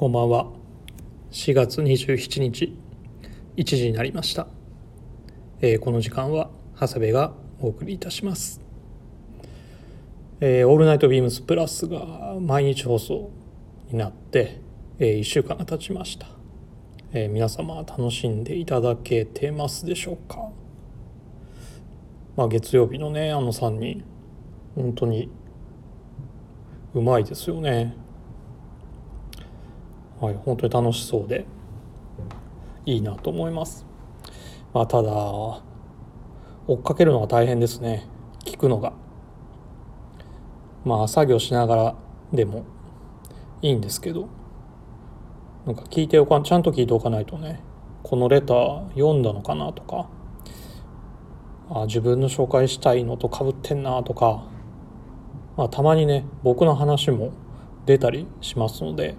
こんばんは。4月27日1時になりました、えーこの時間は長谷部がお送りいたします。えーオールナイトビームスプラスが毎日放送になって、え1週間が経ちました、えー皆様楽しんでいただけてますでしょうか。まあ月曜日のねあの3人本当にうまいですよね。はい本当に楽しそうでいいなと思います。まあただ追っかけるのが大変ですね。聞くのが。まあ作業しながらでもいいんですけど。なんか聞いておかちゃんと聞いておかないとねこのレター読んだのかなとか。あ自分の紹介したいのとかぶってんなとか、まあ、たまにね僕の話も出たりしますので。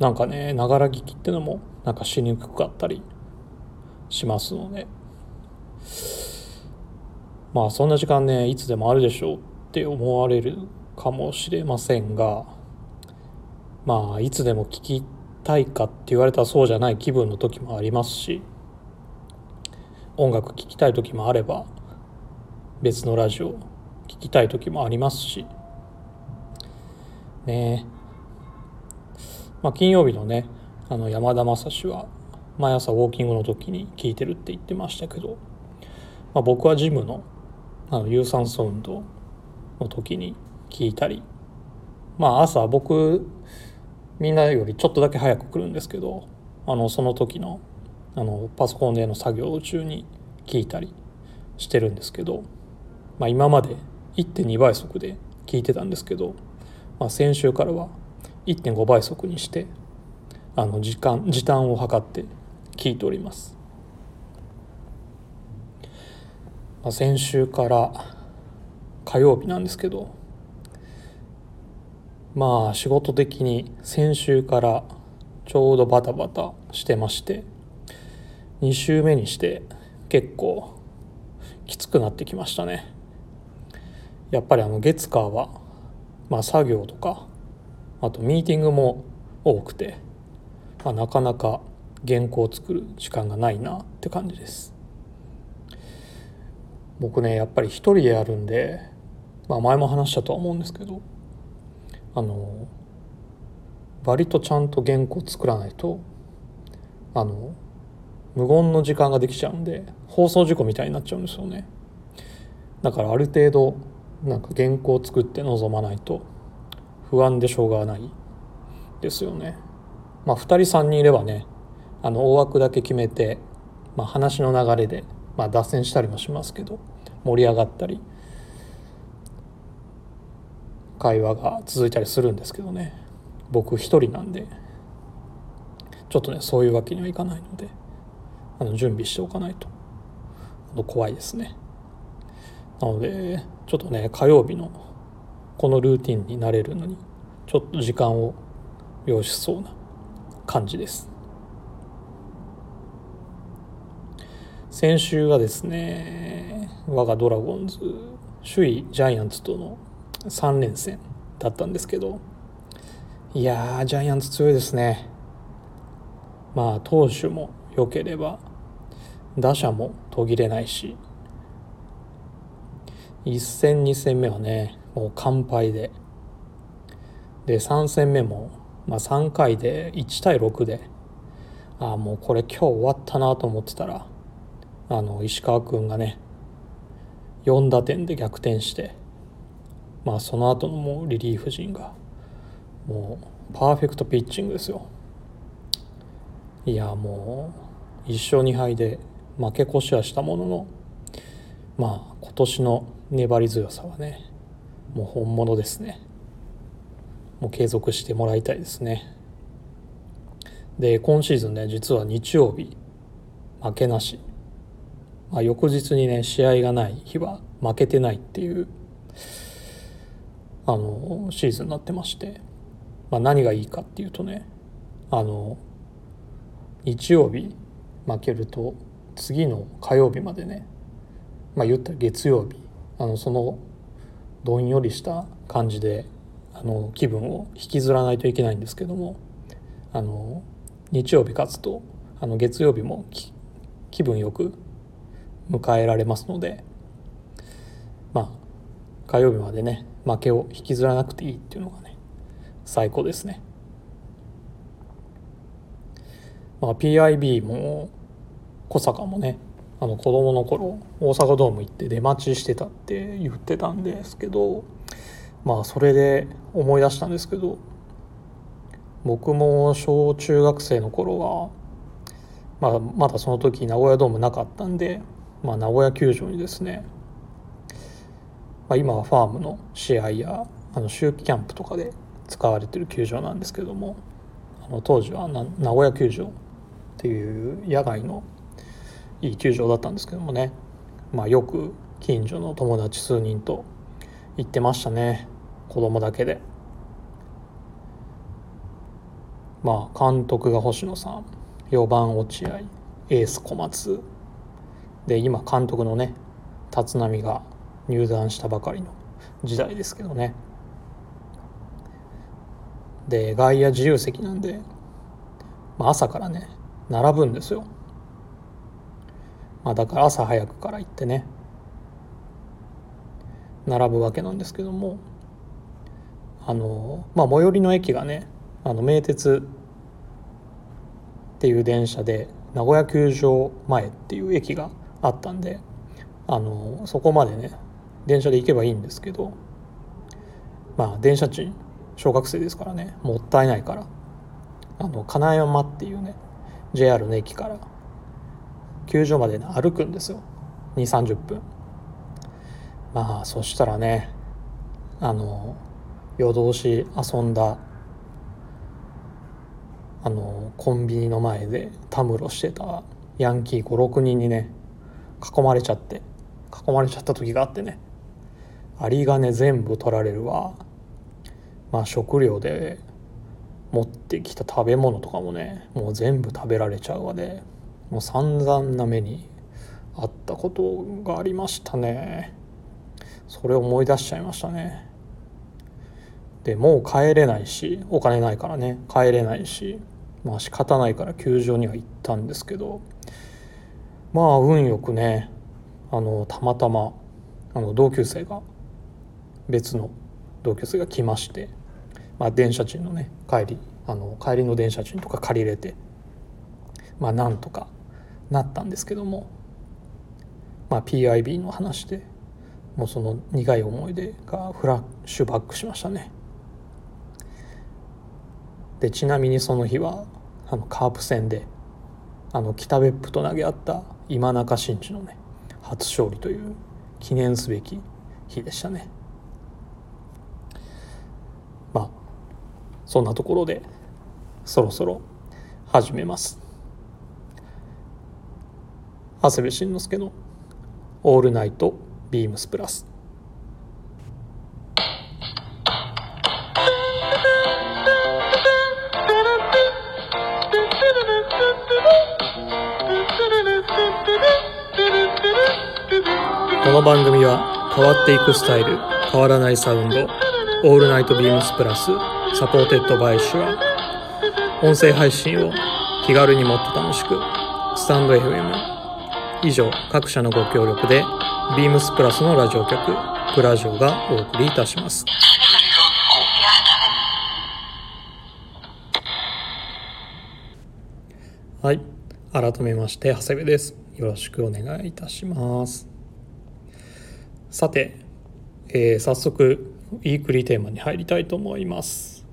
なんかねながら聞きってのもなんかしにくかったりしますので。まあそんな時間ねいつでもあるでしょうって思われるかもしれませんがまあいつでも聞きたいかって言われたらそうじゃない気分の時もありますし音楽聴きたい時もあれば別のラジオ聴きたい時もありますし。ね。えまあ金曜日のねあの山田正史は毎朝ウォーキングの時に聴いてるって言ってましたけど、まあ、僕はジムのあの有酸素運動の時に聞いたりまあ朝僕みんなよりちょっとだけ早く来るんですけどあのその時のあのパソコンでの作業中に聞いたりしてるんですけど、まあ、今まで1.2倍速で聞いてたんですけど、まあ、先週からは1.5倍速にしてあの時間時短を図って聞いております、まあ、先週から火曜日なんですけどまあ仕事的に先週からちょうどバタバタしてまして2週目にして結構きつくなってきましたね。やっぱりあの月火はまあ作業とかあとミーティングも多くて、まあ、なかなか原稿を作る時間がないなって感じです。僕ねやっぱり一人でやるんで、まあ、前も話したとは思うんですけどあの割とちゃんと原稿作らないとあの無言の時間ができちゃうんで放送事故みたいになっちゃうんですよね。だからある程度なんか原稿を作って臨まないと不安でしょうがない。ですよね。まあ2人3人いればねあの大枠だけ決めて、まあ、話の流れで、まあ、脱線したりもしますけど盛り上がったり会話が続いたりするんですけどね。僕一人なんでちょっとねそういうわけにはいかないのであの準備しておかないと。怖いですね。なのでちょっとね火曜日のこのルーティンになれるのにちょっと時間を要しそうな感じです。先週がですね我がドラゴンズ首位ジャイアンツとの3連戦だったんですけどいやジャイアンツ強いですね。まあ投手も良ければ打者も途切れないし1戦2戦目はねもう完敗で。で3戦目も、まあ、3回で1対6でああもうこれ今日終わったなと思ってたらあの石川君がね4打点で逆転してまあその後のもうリリーフ陣がもうパーフェクトピッチングですよ。いやもう1勝2敗で負け越しはしたもののまあ今年の粘り強さはねもう本物ですね。もう継続してもらいたいですね。で今シーズンね実は日曜日負けなし、まあ、翌日にね試合がない日は負けてないっていうあのシーズンになってまして、まあ、何がいいかっていうとねあの日曜日負けると次の火曜日までねまあ言ったら月曜日あのそのどんよりした感じであの気分を引きずらないといけないんですけどもあの日曜日勝つとあの月曜日も気分よく迎えられますのでまあ火曜日までね負けを引きずらなくていいっていうのがね最高ですね。まあ、PIB も小坂もねあの子供の頃大阪ドーム行って出待ちしてたって言ってたんですけどまあそれで思い出したんですけど僕も小中学生の頃は、まあ、まだその時名古屋ドームなかったんで、まあ、名古屋球場にですね、まあ、今はファームの試合やあの秋季キャンプとかで使われてる球場なんですけどもあの当時は名古屋球場っていう野外のいい球場だったんですけどもね、まあ、よく近所の友達数人と行ってましたね。子供だけで。まあ監督が星野さん。4番落合。エース小松。で今監督のね立浪が入団したばかりの時代ですけどね。で外野自由席なんで、まあ、朝からね並ぶんですよ、まあ、だから朝早くから行ってね。並ぶわけなんですけども。あのまあ最寄りの駅がねあの名鉄っていう電車で名古屋球場前っていう駅があったんであのそこまでね電車で行けばいいんですけどまあ電車賃小学生ですからねもったいないからあの金山っていうね JR の駅から球場まで歩くんですよ。230分。まあそしたらねあの夜通し遊んだあのコンビニの前でたむろしてたヤンキー56人にね囲まれちゃって囲まれちゃった時があってね有り金全部取られるわ。まあ食料で持ってきた食べ物とかもねもう全部食べられちゃうわで。もう散々な目にあったことがありましたね。それを思い出しちゃいましたね。でもう帰れないしお金ないからね。帰れないしまあ仕方ないから球場には行ったんですけど。まあ運よくねあのたまたまあの同級生が別の同級生が来まして、まあ、電車賃のね帰りあの帰りの電車賃とか借りれてまあなんとかなったんですけども、まあ、PIB の話でもうその苦い思い出がフラッシュバックしましたね。でちなみにその日はあのカープ戦であの北別府と投げ合った今中新地のね初勝利という記念すべき日でしたねまあそんなところでそろそろ始めます長谷部慎之介の「オールナイトビームスプラス」この番組は変わっていくスタイル変わらないサウンド「 All Night BEAMS+」 supported by Shure 音声配信を気軽にもっと楽しくスタンド FM 以上各社のご協力で BEAMS+のラジオ局プラジオがお送りいたします。はい。改めまして長谷部です。よろしくお願いいたします。さて、えー、早速ウィークリーテーマに入りたいと思います。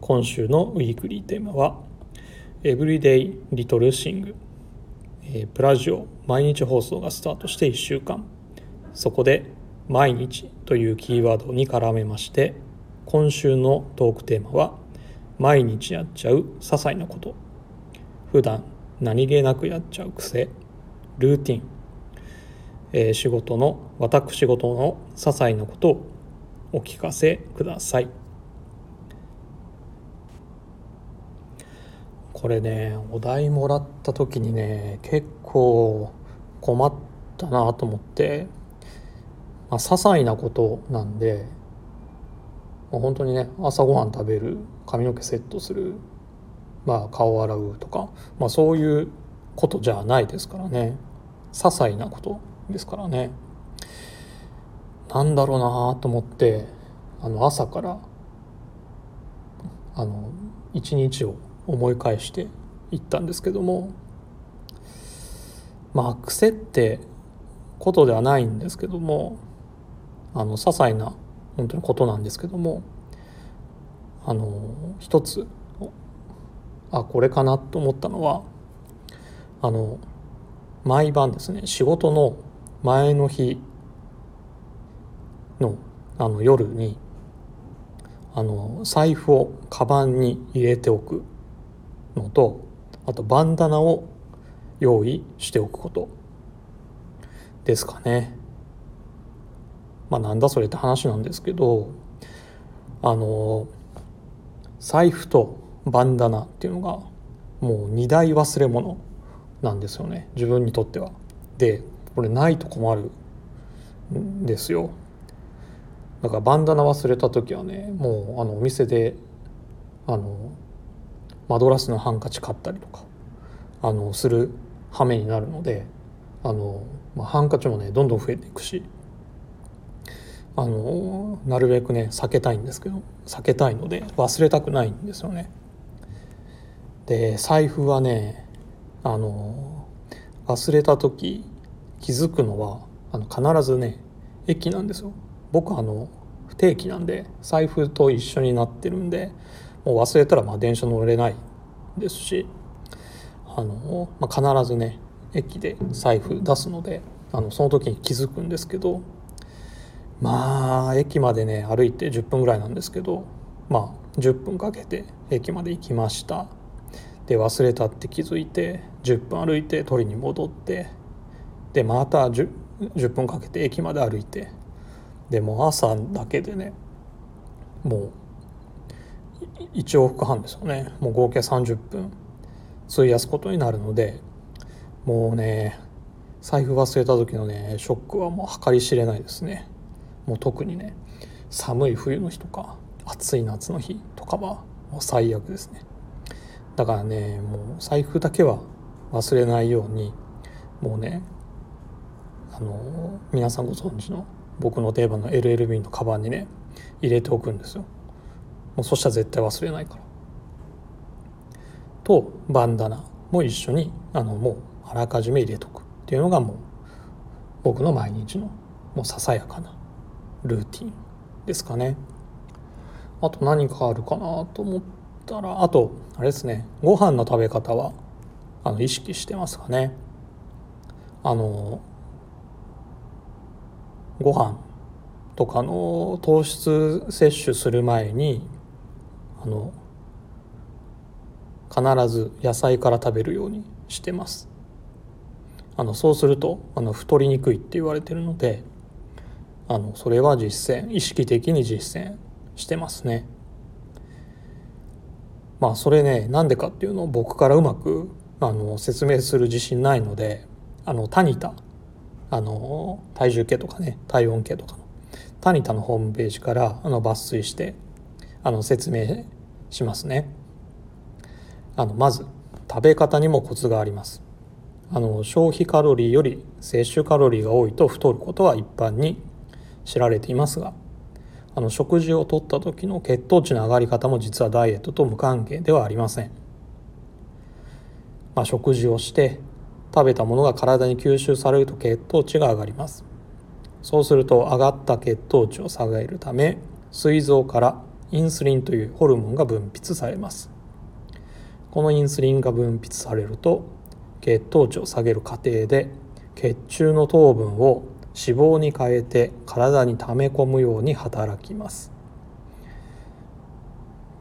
今週のウィークリーテーマはエブリデイリトルシング、えー、プラジオ毎日放送がスタートして1週間。そこで毎日というキーワードに絡めまして今週のトークテーマは毎日やっちゃう些細なこと。普段何気なくやっちゃう癖。ルーティン。えー、仕事の私事の些細なことをお聞かせください。これねお題もらった時にね結構困ったなと思って、まあ、些細なことなんでまあ、本当にね朝ごはん食べる髪の毛セットする、まあ、顔洗うとか、まあ、そういうことじゃないですからね。些細なことですからね。なんだろうなと思ってあの朝からあの一日を思い返していったんですけどもまあ癖ってことではないんですけどもあの些細な本当にことなんですけどもあの一つあこれかなと思ったのはあの毎晩ですね仕事の前の日のあの夜にあの財布をカバンに入れておく。のとあとバンダナを用意しておくことですかね。まあなんだそれって話なんですけどあの財布とバンダナっていうのがもう二大忘れ物なんですよね自分にとっては。でこれないと困るんですよ。だからバンダナ忘れた時はねもうあのお店であのマドラスのハンカチ買ったりとかあのする羽目になるのであの、まあ、ハンカチもねどんどん増えていくしあのなるべくね避けたいんですけど避けたいので忘れたくないんですよね。で財布はねあの忘れた時気づくのはあの必ずね駅なんですよ。僕あの不定期なんで財布と一緒になってるんでもう忘れたらまあ電車乗れないですしあの、まあ、必ずね駅で財布出すのであのその時に気づくんですけどまあ駅までね歩いて10分ぐらいなんですけどまあ10分かけて駅まで行きました。で忘れたって気づいて10分歩いて取りに戻ってでまた 10, 10分かけて駅まで歩いてでも朝だけでねもう1往復半ですよね。もう合計30分費やすことになるのでもうね財布忘れた時のねショックはもう計り知れないですね。もう特にね寒い冬の日とか暑い夏の日とかはもう最悪ですね。だからねもう財布だけは忘れないようにもうねあの皆さんご存知の僕の定番の LLB のカバンにね入れておくんですよ。うそしたら絶対忘れないから。とバンダナも一緒にあのもうあらかじめ入れとくっていうのがもう僕の毎日のもうささやかなルーティンですかね。あと何かあるかなと思ったらあとあれですねご飯の食べ方はあの意識してますかね。あのご飯とかの糖質摂取する前にあの必ず野菜から食べるようにしてます。あのそうするとあの太りにくいって言われてるのであのそれは実践意識的に実践してますね。まあそれねなんでかっていうのを僕からうまくあの説明する自信ないのであのタニタあの体重計とかね体温計とかのタニタのホームページからあの抜粋してあの説明しますね。あのまず食べ方にもコツがあります。あの消費カロリーより摂取カロリーが多いと太ることは一般に知られていますがあの食事をとった時の血糖値の上がり方も実はダイエットと無関係ではありません、まあ、食事をして食べたものが体に吸収されると血糖値が上がります。そうすると上がった血糖値を下げるため膵臓からインスリンというホルモンが分泌されます。このインスリンが分泌されると血糖値を下げる過程で血中の糖分を脂肪に変えて体に溜め込むように働きます。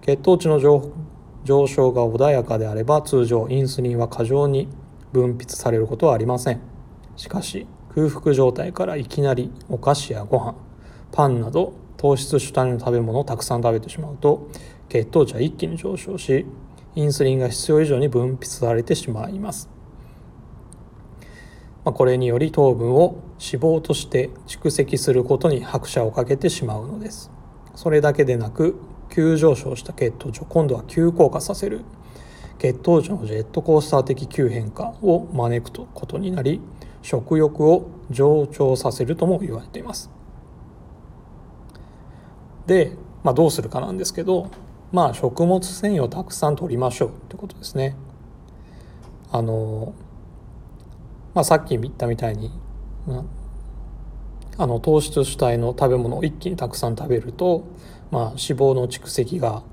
血糖値の上昇が穏やかであれば通常インスリンは過剰に分泌されることはありません。しかし空腹状態からいきなりお菓子やご飯パンなど糖質主体の食べ物をたくさん食べてしまうと血糖値は一気に上昇しインスリンが必要以上に分泌されてしまいます。まあ、これにより糖分を脂肪として蓄積することに拍車をかけてしまうのです。それだけでなく急上昇した血糖値を今度は急降下させる血糖値のジェットコースター的急変化を招くことになり食欲を上昇させるとも言われていますで、まあ、どうするかなんですけどまあ食物繊維をたくさん取りましょうってことですね。あの、まあ、さっき言ったみたいに、うんあの糖質主体の食べ物を一気にたくさん食べると、まあ、脂肪の蓄積が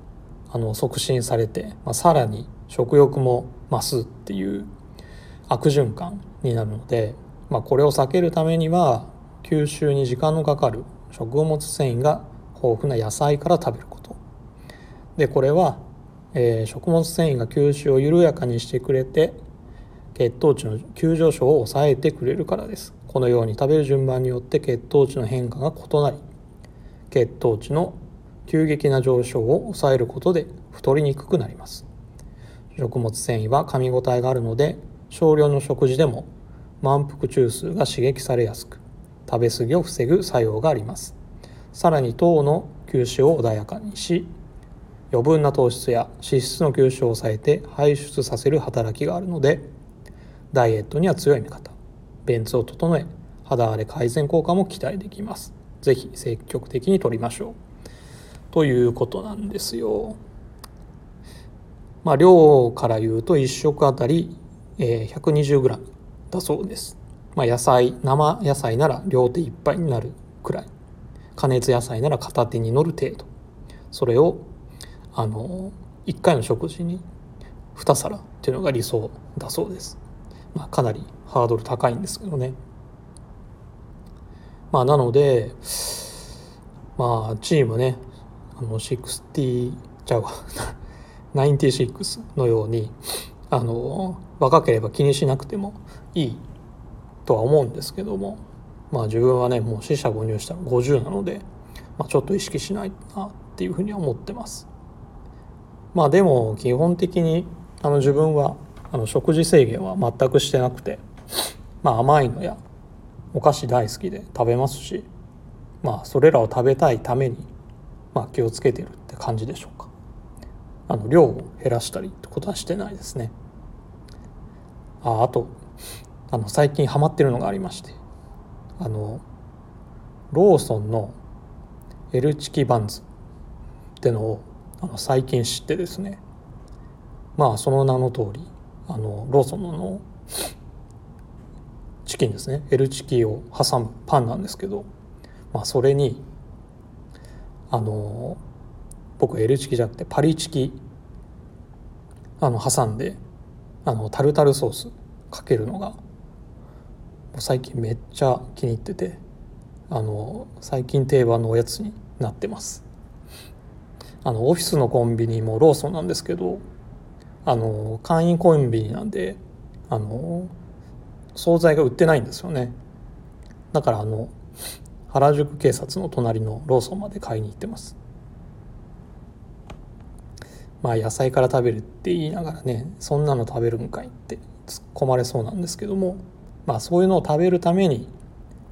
あの促進されて、まあ、さらに食欲も増すっていう悪循環になるので、まあ、これを避けるためには吸収に時間のかかる食物繊維が豊富な野菜から食べること。でこれは、えー、食物繊維が吸収を緩やかにしてくれて血糖値の急上昇を抑えてくれるからです。このように食べる順番によって血糖値の変化が異なり血糖値の急激な上昇を抑えることで太りにくくなります。食物繊維は噛み応えがあるので少量の食事でも満腹中枢が刺激されやすく食べ過ぎを防ぐ作用があります。さらに糖の吸収を穏やかにし余分な糖質や脂質の吸収を抑えて排出させる働きがあるのでダイエットには強い味方便通を整え肌荒れ改善効果も期待できます是非積極的に取りましょうということなんですよ。まあ、量から言うと1食あたり、120g だそうです。まあ、野菜生野菜なら両手いっぱいになるくらい加熱野菜なら片手に乗る程度それをあの1回の食事に2皿っていうのが理想だそうです。まあ、かなりハードル高いんですけどね。まあ、なのでまあチームねあの60ちゃうわ96のようにあの若ければ気にしなくてもいいとは思うんですけどもまあ自分はねもう死者誤入したら50なので、まあ、ちょっと意識しないなっていうふうには思ってます。まあでも基本的にあの自分はあの食事制限は全くしてなくて、まあ、甘いのやお菓子大好きで食べますしまあそれらを食べたいためにまあ、気をつけてるって感じでしょうかあの量を減らしたりってことはしてないですねああとあの最近ハマってるのがありましてあのローソンの L チキバンズってのをあの最近知ってですね。まあその名の通りあのローソンのチキンですね。L チキを挟むパンなんですけど、まあ、それにあの僕 L チキじゃなくてパリチキあの挟んであのタルタルソースかけるのが最近めっちゃ気に入っててあの最近定番のおやつになってます。あのオフィスのコンビニもローソンなんですけどあの会員コンビニなんであの惣菜が売ってないんですよね。だからあの原宿警察の隣のローソンまで買いに行ってます。まあ野菜から食べるって言いながらねそんなの食べるんかいって突っ込まれそうなんですけどもまあそういうのを食べるために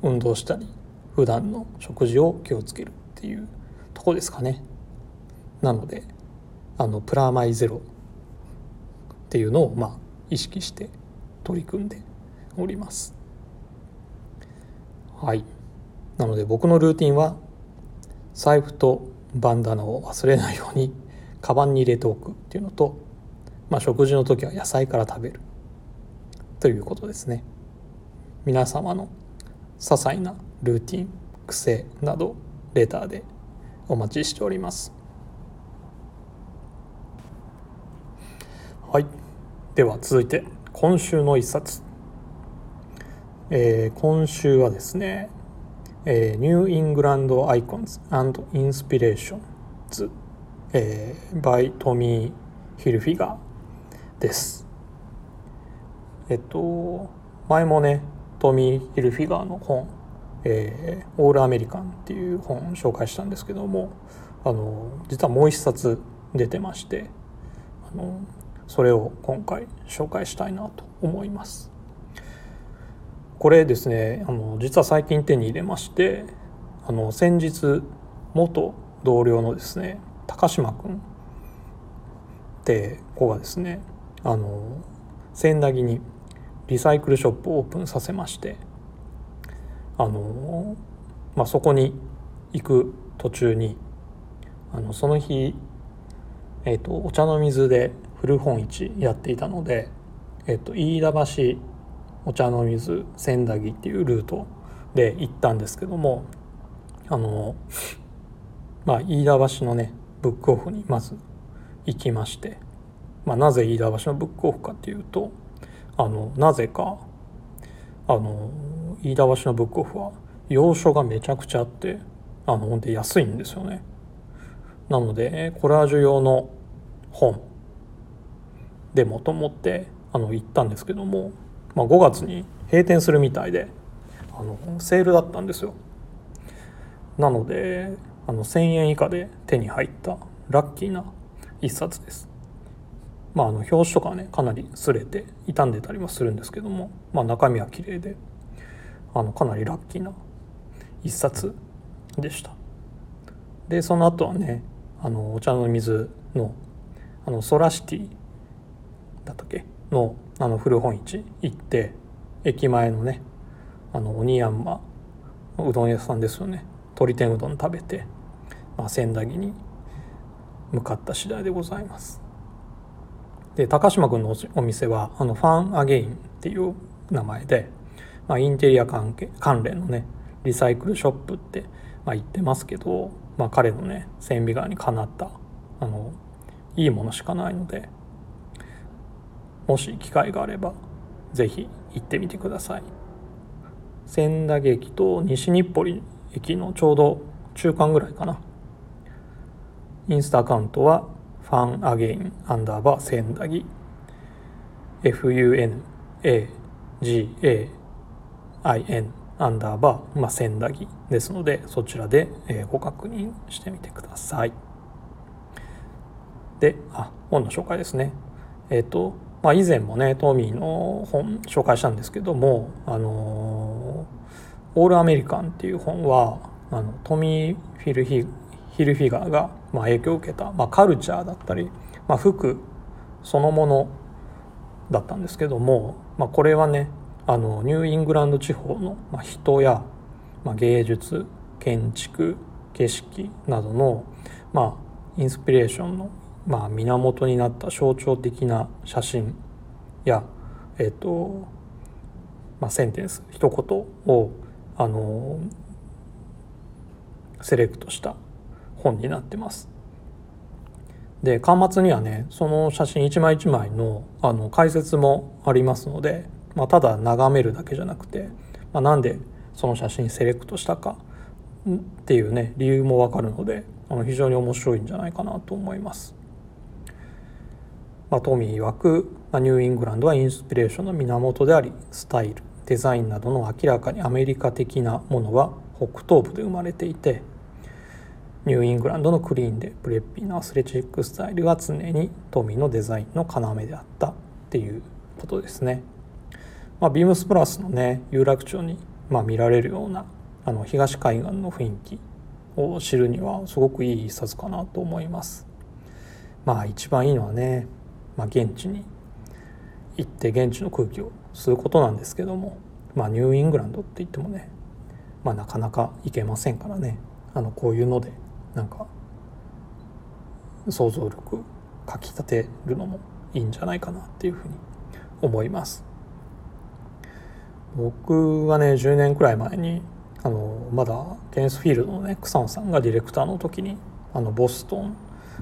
運動したり普段の食事を気をつけるっていうとこですかね。なのであのプラマイゼロっていうのをまあ意識して取り組んでおります。はい。なので僕のルーティンは財布とバンダナを忘れないようにカバンに入れておくっていうのと、まあ、食事の時は野菜から食べるということですね。皆様の些細なルーティン癖などレターでお待ちしております。はい。では続いて今週の一冊、えー、今週はですねえー、 New England Icons Inspirations、えー、by トミー・ヒルフィガーです。えっと前もねトミー・ヒルフィガーの本、えー、 All American っていう本を紹介したんですけどもあの実はもう一冊出てましてあのそれを今回紹介したいなと思います。これですねあの実は最近手に入れましてあの先日元同僚のですね高島君って子がですねあの千駄木にリサイクルショップをオープンさせましてあの、まあ、そこに行く途中にあのその日、えーと、お茶の水で古本市やっていたので、えーと、飯田橋お茶の水千駄木っていうルートで行ったんですけどもあのまあ飯田橋のねブックオフにまず行きまして、まあ、なぜ飯田橋のブックオフかっていうとあのなぜかあの飯田橋のブックオフは洋書がめちゃくちゃあってあのほんで安いんですよね。なのでコラージュ用の本でもと思ってあの行ったんですけども、まあ、5月に閉店するみたいであのセールだったんですよ。なのであの1,000円以下で手に入ったラッキーな一冊です。まああの表紙とかはねかなり擦れて傷んでたりもするんですけども、まあ、中身は綺麗であのかなりラッキーな一冊でした。でその後はねあのお茶の水のあのソラシティだったっけ？のあの古本市行って駅前のねあの鬼山うどん屋さんですよね。鶏天うどん食べて、まあ、千駄木に向かった次第でございます。で高島君のお店はあのファンアゲインっていう名前で、まあ、インテリア関係関連のねリサイクルショップって、まあ、言ってますけど、まあ、彼のね千里眼にかなったあのいいものしかないのでもし機会があれば是非行ってみてください。千駄駅と西日暮里駅のちょうど中間ぐらいかな。インスタアカウントはファンアゲインアンダーバー千駄木。FUNAGAIN アンダーバー、まあ、千駄木ですのでそちらで、えご確認してみてください。であ本の紹介ですね。えっ、とまあ以前もねトミーの本紹介したんですけどもあのオールアメリカンっていう本はあのトミー・フィルヒヒルフィガーがまあ影響を受けた、まあ、カルチャーだったり、まあ、服そのものだったんですけども、まあ、これはねあのニューイングランド地方の人や、まあ、芸術建築景色などの、まあ、インスピレーションの、まあ、源になった象徴的な写真や、えっとまあ、センテンス一言をあのセレクトした本になってます。で端末にはねその写真一枚一枚のあの解説もありますので、まあ、ただ眺めるだけじゃなくて、まあ、なんでその写真セレクトしたかっていうね理由もわかるのであの非常に面白いんじゃないかなと思います。まあ、トミー曰く、ま、ニューイングランドはインスピレーションの源でありスタイルデザインなどの明らかにアメリカ的なものは北東部で生まれていてニューイングランドのクリーンでプレッピーなアスレチックスタイルが常にトミーのデザインの要であったっていうことですね。まあ、ビームスプラスのね有楽町に、まあ、見られるようなあの東海岸の雰囲気を知るにはすごくいい一冊かなと思います。まあ一番いいのはね、まあ、現地に行って現地の空気を吸うことなんですけども、まあ、ニューイングランドって言ってもね、まあ、なかなか行けませんからねあのこういうのでなんか想像力かきたてるのもいいんじゃないかなっていうふうに思います。僕はね10年くらい前にあのまだケンスフィールドのね草野さんがディレクターの時にあのボストン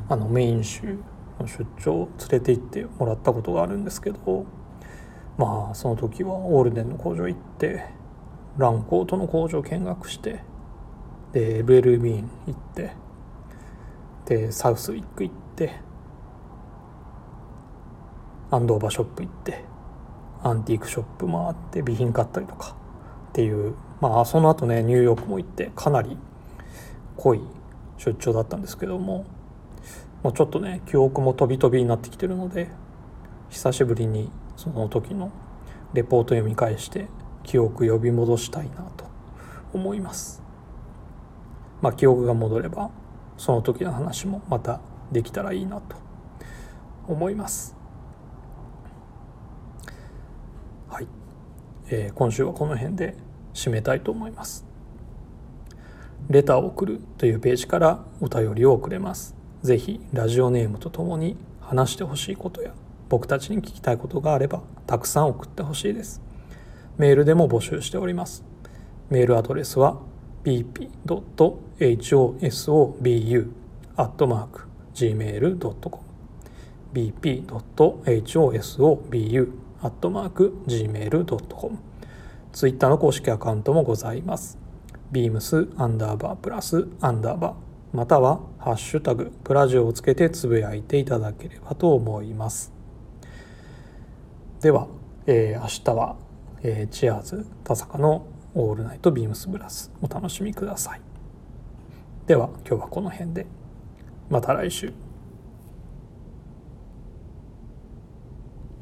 あのメイン州の出張を連れて行ってもらったことがあるんですけどまあその時はオールデンの工場行ってランコートの工場見学してで LL ビーン行ってでサウスウィック行ってアンドーバーショップ行ってアンティークショップ回って備品買ったりとかっていうまあその後ねニューヨークも行ってかなり濃い出張だったんですけどももうちょっとね記憶も飛び飛びになってきてるので久しぶりにその時のレポート読み返して記憶呼び戻したいなと思います。まあ、記憶が戻ればその時の話もまたできたらいいなと思います。はい、えー、今週はこの辺で締めたいと思います。レターを送るというページからお便りを送れます。ぜひラジオネームとともに話してほしいことや僕たちに聞きたいことがあればたくさん送ってほしいです。メールでも募集しております。メールアドレスは bp.hosobu.gmail.com bp.hosobu.gmail.com ツイッターの公式アカウントもございます。beams アンダーバープラスアンダーバーまたはハッシュタグプラジオをつけてつぶやいていただければと思います。では、えー、明日は、えー、チアーズ田坂のオールナイトビームスブラスお楽しみください。では今日はこの辺で。また来週。